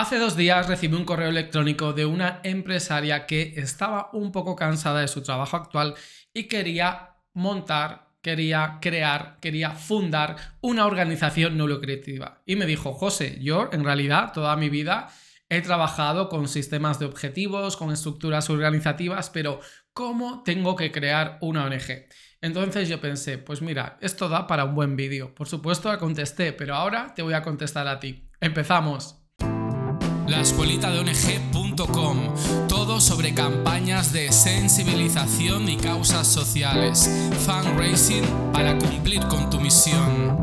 Hace dos días recibí un correo electrónico de una empresaria que estaba un poco cansada de su trabajo actual y quería montar, quería crear, quería fundar una organización no lucrativa. Y me dijo, José, yo en realidad toda mi vida he trabajado con sistemas de objetivos, con estructuras organizativas, pero ¿cómo tengo que crear una ONG? Entonces yo pensé, pues mira, esto da para un buen vídeo. Por supuesto contesté, pero ahora te voy a contestar a ti. Empezamos la escuelita de ONG.com. Todo sobre campañas de sensibilización y causas sociales. Fundraising para cumplir con tu misión.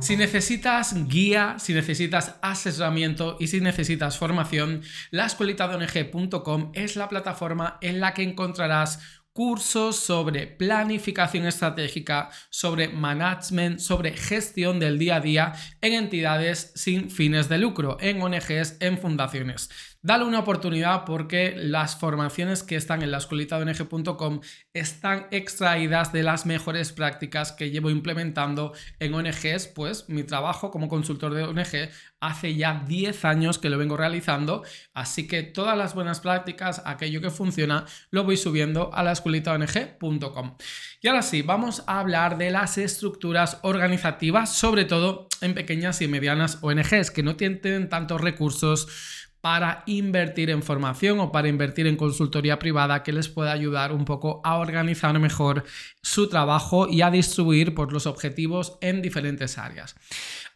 Si necesitas guía, si necesitas asesoramiento y si necesitas formación, la escuelita de ONG.com es la plataforma en la que encontrarás cursos sobre planificación estratégica, sobre management, sobre gestión del día a día en entidades sin fines de lucro, en ONGs, en fundaciones. Dale una oportunidad porque las formaciones que están en la escuelita de ONG.com están extraídas de las mejores prácticas que llevo implementando en ONGs, pues mi trabajo como consultor de ONG hace ya 10 años que lo vengo realizando, así que todas las buenas prácticas, aquello que funciona, lo voy subiendo a la escuelita de ONG.com. Y ahora sí, vamos a hablar de las estructuras organizativas, sobre todo en pequeñas y medianas ONGs que no tienen tantos recursos para invertir en formación o para invertir en consultoría privada que les pueda ayudar un poco a organizar mejor su trabajo y a distribuir por los objetivos en diferentes áreas.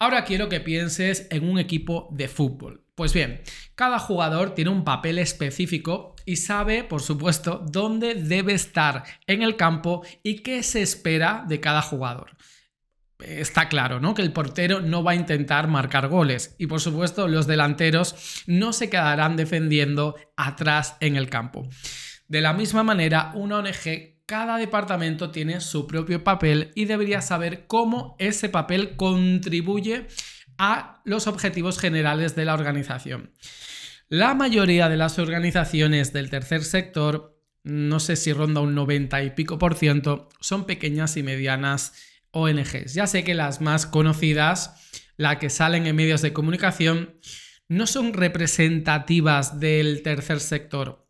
Ahora quiero que pienses en un equipo de fútbol. Pues bien, cada jugador tiene un papel específico y sabe, por supuesto, dónde debe estar en el campo y qué se espera de cada jugador está claro, ¿no? Que el portero no va a intentar marcar goles y por supuesto los delanteros no se quedarán defendiendo atrás en el campo. De la misma manera, una ONG, cada departamento tiene su propio papel y debería saber cómo ese papel contribuye a los objetivos generales de la organización. La mayoría de las organizaciones del tercer sector, no sé si ronda un 90 y pico por ciento, son pequeñas y medianas ONGs. Ya sé que las más conocidas, las que salen en medios de comunicación, no son representativas del tercer sector.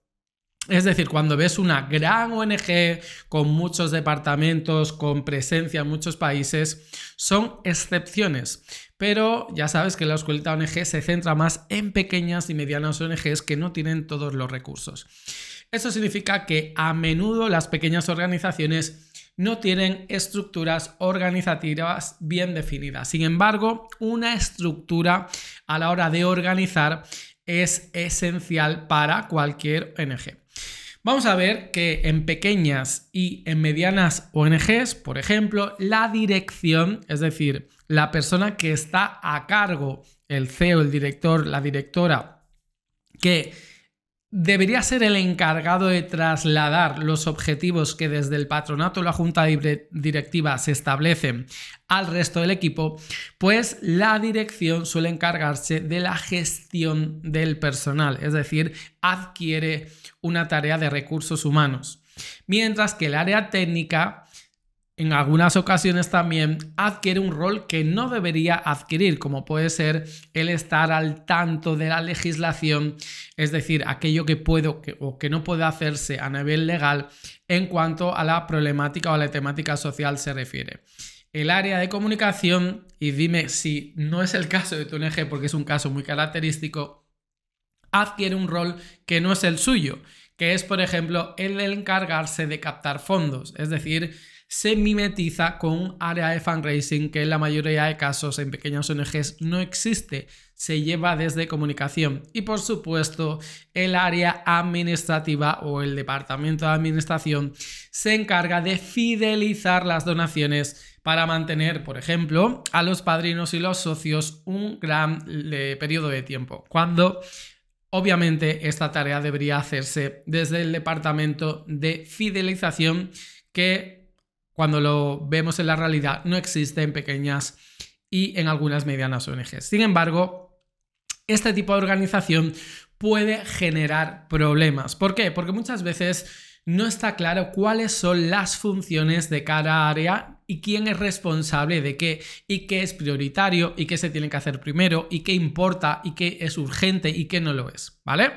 Es decir, cuando ves una gran ONG con muchos departamentos, con presencia en muchos países, son excepciones. Pero ya sabes que la escuelita ONG se centra más en pequeñas y medianas ONGs que no tienen todos los recursos. Eso significa que a menudo las pequeñas organizaciones no tienen estructuras organizativas bien definidas. Sin embargo, una estructura a la hora de organizar es esencial para cualquier ONG. Vamos a ver que en pequeñas y en medianas ONGs, por ejemplo, la dirección, es decir, la persona que está a cargo, el CEO, el director, la directora, que debería ser el encargado de trasladar los objetivos que desde el patronato o la junta directiva se establecen al resto del equipo, pues la dirección suele encargarse de la gestión del personal, es decir, adquiere una tarea de recursos humanos. Mientras que el área técnica en algunas ocasiones también adquiere un rol que no debería adquirir, como puede ser el estar al tanto de la legislación, es decir, aquello que puede o que no puede hacerse a nivel legal en cuanto a la problemática o a la temática social se refiere. El área de comunicación, y dime si no es el caso de tu ONG porque es un caso muy característico, adquiere un rol que no es el suyo, que es, por ejemplo, el encargarse de captar fondos, es decir, se mimetiza con un área de fundraising que en la mayoría de casos en pequeñas ONGs no existe, se lleva desde comunicación y por supuesto el área administrativa o el departamento de administración se encarga de fidelizar las donaciones para mantener, por ejemplo, a los padrinos y los socios un gran periodo de tiempo. Cuando Obviamente esta tarea debería hacerse desde el departamento de fidelización que cuando lo vemos en la realidad, no existe en pequeñas y en algunas medianas ONGs. Sin embargo, este tipo de organización puede generar problemas. ¿Por qué? Porque muchas veces no está claro cuáles son las funciones de cada área y quién es responsable de qué y qué es prioritario y qué se tiene que hacer primero y qué importa y qué es urgente y qué no lo es, ¿vale?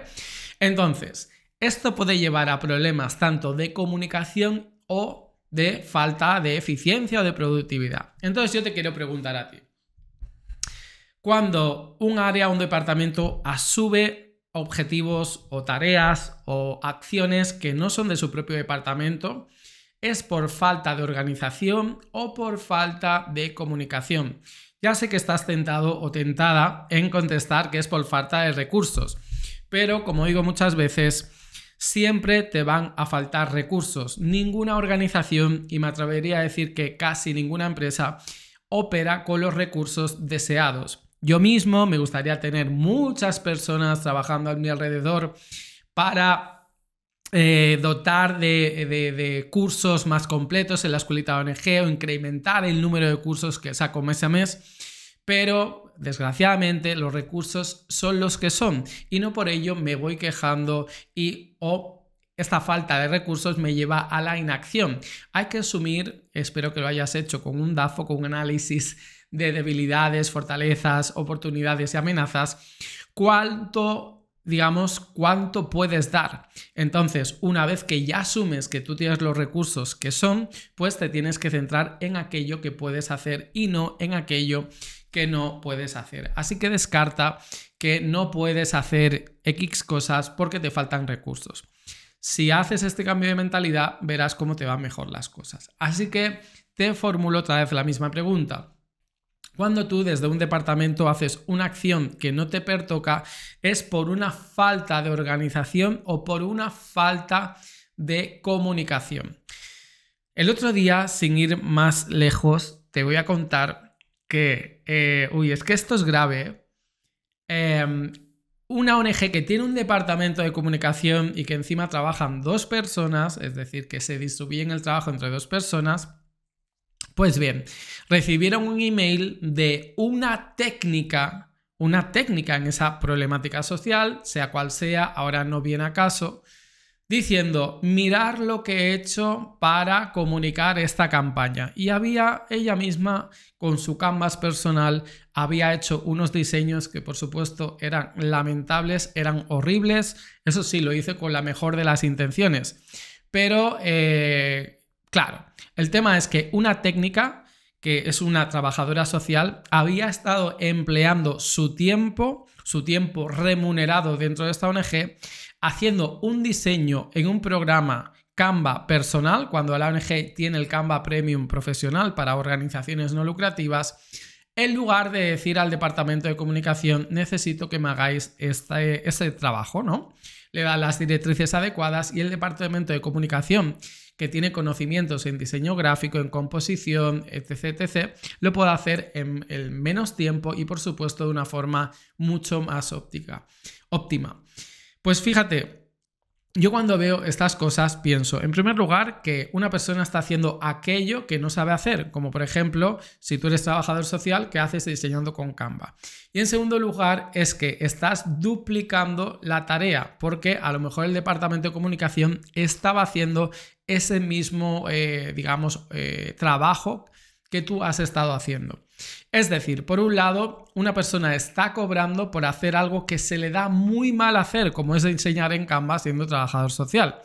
Entonces, esto puede llevar a problemas tanto de comunicación o de falta de eficiencia o de productividad. Entonces yo te quiero preguntar a ti. Cuando un área o un departamento asume objetivos o tareas o acciones que no son de su propio departamento, es por falta de organización o por falta de comunicación. Ya sé que estás tentado o tentada en contestar que es por falta de recursos, pero como digo muchas veces, siempre te van a faltar recursos. Ninguna organización, y me atrevería a decir que casi ninguna empresa, opera con los recursos deseados. Yo mismo me gustaría tener muchas personas trabajando a mi alrededor para eh, dotar de, cursos más completos en la escuelita ONG o incrementar el número de cursos que saco mes a mes, pero desgraciadamente los recursos son los que son y no por ello me voy quejando y o esta falta de recursos me lleva a la inacción. Hay que asumir, espero que lo hayas hecho con un DAFO, con un análisis de debilidades, fortalezas, oportunidades y amenazas, cuánto, digamos, cuánto puedes dar. Entonces, una vez que ya asumes que tú tienes los recursos que son, pues te tienes que centrar en aquello que puedes hacer y no en aquello que no puedes hacer. Así que descarta que no puedes hacer X cosas porque te faltan recursos. Si haces este cambio de mentalidad, verás cómo te van mejor las cosas. Así que te formulo otra vez la misma pregunta. Cuando tú desde un departamento haces una acción que no te pertoca, es por una falta de organización o por una falta de comunicación. El otro día, sin ir más lejos, te voy a contar que, eh, uy, es que esto es grave. Em, una ONG que tiene un departamento de comunicación y que encima trabajan dos personas, es decir, que se distribuyen el trabajo entre dos personas, pues bien, recibieron un email de una técnica, una técnica en esa problemática social, sea cual sea, ahora no viene a caso, diciendo, mirar lo que he hecho para comunicar esta campaña. Y había ella misma, con su canvas personal, había hecho unos diseños que por supuesto eran lamentables, eran horribles. Eso sí, lo hice con la mejor de las intenciones. Pero eh, Claro, el tema es que una técnica, que es una trabajadora social, había estado empleando su tiempo, su tiempo remunerado dentro de esta ONG, haciendo un diseño en un programa Canva personal, cuando la ONG tiene el Canva Premium profesional para organizaciones no lucrativas, en lugar de decir al departamento de comunicación, necesito que me hagáis este, este trabajo, ¿no? Le da las directrices adecuadas y el departamento de comunicación que tiene conocimientos en diseño gráfico, en composición, etc., etc., lo puede hacer en, en menos tiempo y por supuesto de una forma mucho más óptica, óptima. Pues fíjate, yo cuando veo estas cosas pienso, en primer lugar, que una persona está haciendo aquello que no sabe hacer, como por ejemplo, si tú eres trabajador social, ¿qué haces diseñando con Canva? Y en segundo lugar, es que estás duplicando la tarea, porque a lo mejor el departamento de comunicación estaba haciendo ese mismo, eh, digamos, eh, trabajo que tú has estado haciendo. Es decir, por un lado, una persona está cobrando por hacer algo que se le da muy mal hacer, como es enseñar en Canva siendo trabajador social.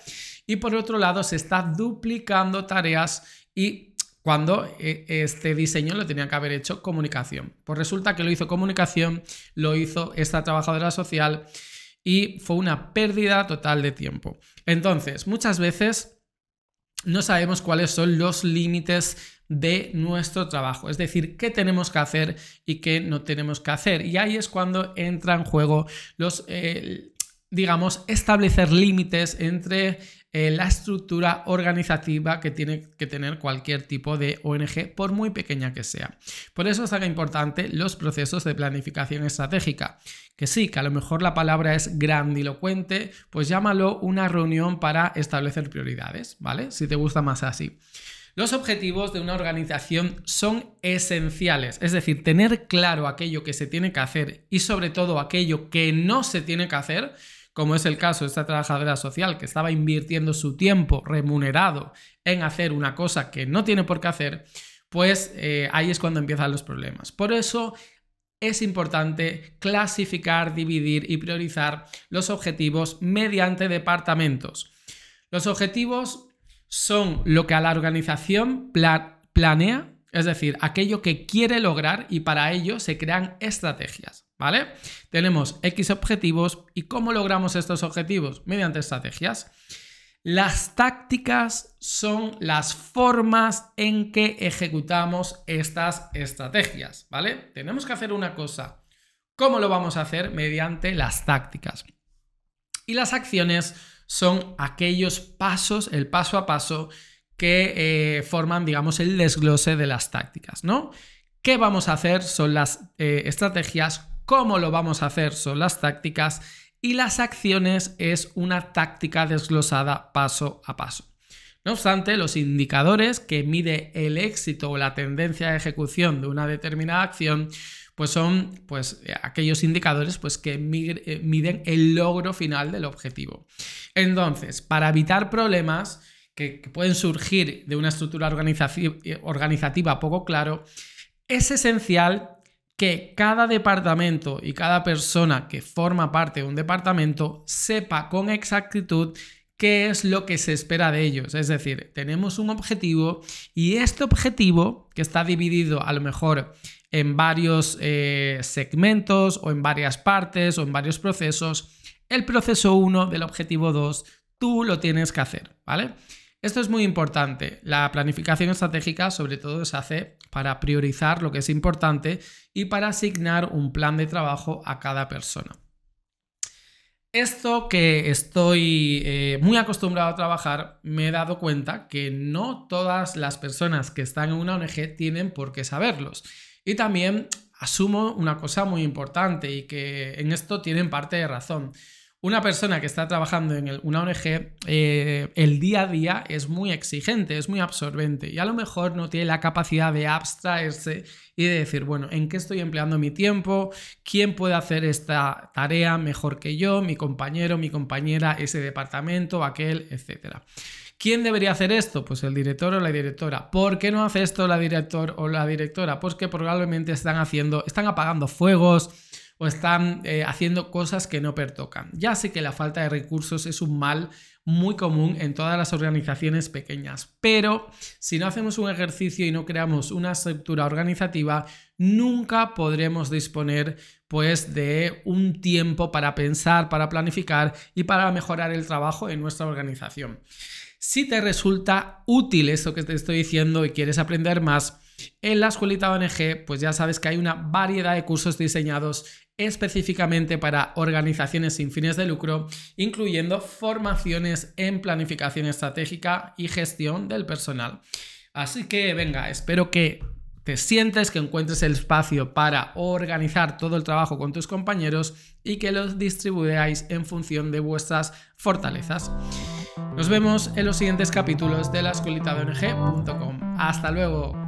Y por otro lado, se está duplicando tareas y cuando eh, este diseño lo tenía que haber hecho comunicación. Pues resulta que lo hizo comunicación, lo hizo esta trabajadora social y fue una pérdida total de tiempo. Entonces, muchas veces no sabemos cuáles son los límites de nuestro trabajo, es decir, qué tenemos que hacer y qué no tenemos que hacer. Y ahí es cuando entra en juego los, eh, digamos, establecer límites entre eh, la estructura organizativa que tiene que tener cualquier tipo de ONG, por muy pequeña que sea. Por eso es tan importante los procesos de planificación estratégica. Que sí, que a lo mejor la palabra es grandilocuente, pues llámalo una reunión para establecer prioridades, ¿vale? Si te gusta más así. Los objetivos de una organización son esenciales, es decir, tener claro aquello que se tiene que hacer y sobre todo aquello que no se tiene que hacer, como es el caso de esta trabajadora social que estaba invirtiendo su tiempo remunerado en hacer una cosa que no tiene por qué hacer, pues eh, ahí es cuando empiezan los problemas. Por eso es importante clasificar, dividir y priorizar los objetivos mediante departamentos. Los objetivos son lo que a la organización planea, es decir, aquello que quiere lograr y para ello se crean estrategias, ¿vale? Tenemos X objetivos y ¿cómo logramos estos objetivos? Mediante estrategias. Las tácticas son las formas en que ejecutamos estas estrategias, ¿vale? Tenemos que hacer una cosa. ¿Cómo lo vamos a hacer? Mediante las tácticas. Y las acciones son aquellos pasos, el paso a paso que eh, forman, digamos, el desglose de las tácticas, ¿no? ¿Qué vamos a hacer? Son las eh, estrategias, cómo lo vamos a hacer son las tácticas y las acciones es una táctica desglosada paso a paso. No obstante, los indicadores que mide el éxito o la tendencia de ejecución de una determinada acción, pues son pues, aquellos indicadores pues, que eh, miden el logro final del objetivo. Entonces, para evitar problemas que, que pueden surgir de una estructura organizativa poco claro, es esencial que cada departamento y cada persona que forma parte de un departamento sepa con exactitud qué es lo que se espera de ellos. Es decir, tenemos un objetivo y este objetivo, que está dividido a lo mejor en varios eh, segmentos o en varias partes o en varios procesos, el proceso 1 del objetivo 2, tú lo tienes que hacer, ¿vale? Esto es muy importante. La planificación estratégica sobre todo se hace para priorizar lo que es importante y para asignar un plan de trabajo a cada persona. Esto que estoy eh, muy acostumbrado a trabajar, me he dado cuenta que no todas las personas que están en una ONG tienen por qué saberlos. Y también asumo una cosa muy importante y que en esto tienen parte de razón una persona que está trabajando en una ONG, eh, el día a día es muy exigente, es muy absorbente y a lo mejor no tiene la capacidad de abstraerse y de decir, bueno, ¿en qué estoy empleando mi tiempo? ¿Quién puede hacer esta tarea mejor que yo? Mi compañero, mi compañera, ese departamento, aquel, etcétera. ¿Quién debería hacer esto? Pues el director o la directora. ¿Por qué no hace esto la director o la directora? Pues que probablemente están haciendo, están apagando fuegos, o están eh, haciendo cosas que no pertocan. Ya sé que la falta de recursos es un mal muy común en todas las organizaciones pequeñas, pero si no hacemos un ejercicio y no creamos una estructura organizativa, nunca podremos disponer pues de un tiempo para pensar, para planificar y para mejorar el trabajo en nuestra organización. Si te resulta útil eso que te estoy diciendo y quieres aprender más, en la escuelita ONG, pues ya sabes que hay una variedad de cursos diseñados específicamente para organizaciones sin fines de lucro, incluyendo formaciones en planificación estratégica y gestión del personal. Así que venga, espero que te sientes, que encuentres el espacio para organizar todo el trabajo con tus compañeros y que los distribuyáis en función de vuestras fortalezas. Nos vemos en los siguientes capítulos de la escuelita de Hasta luego.